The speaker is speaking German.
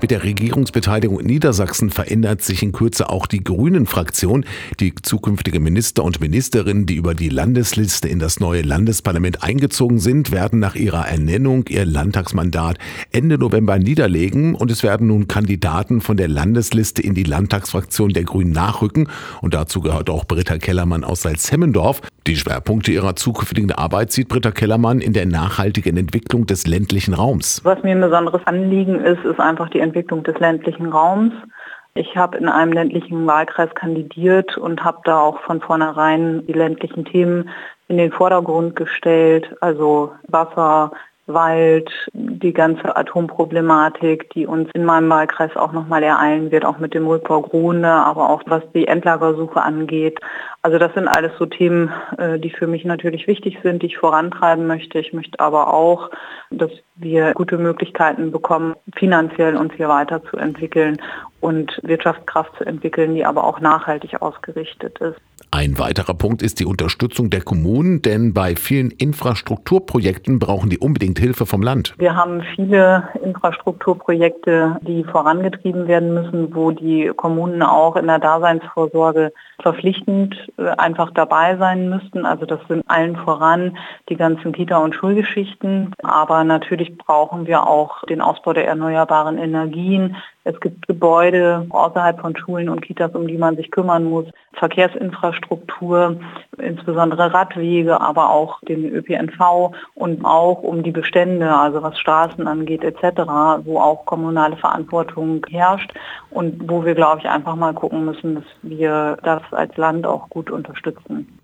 Mit der Regierungsbeteiligung in Niedersachsen verändert sich in Kürze auch die Grünen-Fraktion. Die zukünftige Minister und Ministerinnen, die über die Landesliste in das neue Landesparlament eingezogen sind, werden nach ihrer Ernennung ihr Landtagsmandat Ende November niederlegen und es werden nun Kandidaten von der Landesliste in die Landtagsfraktion der Grünen nachrücken und dazu gehört auch Britta Kellermann aus Salzhemmendorf. Die Schwerpunkte ihrer zukünftigen Arbeit sieht Britta Kellermann in der nachhaltigen Entwicklung des ländlichen Raums. Was mir ein besonderes Anliegen ist, ist einfach die Entwicklung des ländlichen Raums. Ich habe in einem ländlichen Wahlkreis kandidiert und habe da auch von vornherein die ländlichen Themen in den Vordergrund gestellt, also Wasser, Wald, die ganze Atomproblematik, die uns in meinem Wahlkreis auch nochmal ereilen wird, auch mit dem Rückbau Grune, aber auch was die Endlagersuche angeht. Also das sind alles so Themen, äh, die für mich natürlich wichtig sind, die ich vorantreiben möchte. Ich möchte aber auch, dass wir gute Möglichkeiten bekommen, finanziell uns hier weiterzuentwickeln und Wirtschaftskraft zu entwickeln, die aber auch nachhaltig ausgerichtet ist. Ein weiterer Punkt ist die Unterstützung der Kommunen, denn bei vielen Infrastrukturprojekten brauchen die unbedingt Hilfe vom Land. Wir haben viele Infrastrukturprojekte, die vorangetrieben werden müssen, wo die Kommunen auch in der Daseinsvorsorge verpflichtend äh, einfach dabei sein müssten. Also das sind allen voran die ganzen Kita- und Schulgeschichten. Aber natürlich brauchen wir auch den Ausbau der erneuerbaren Energien. Es gibt Gebäude außerhalb von Schulen und Kitas, um die man sich kümmern muss. Verkehrsinfrastruktur, insbesondere Radwege, aber auch den ÖPNV und auch um die Bestände, also was Straßen angeht etc., wo auch kommunale Verantwortung herrscht und wo wir, glaube ich, einfach mal gucken müssen, dass wir das als Land auch gut unterstützen.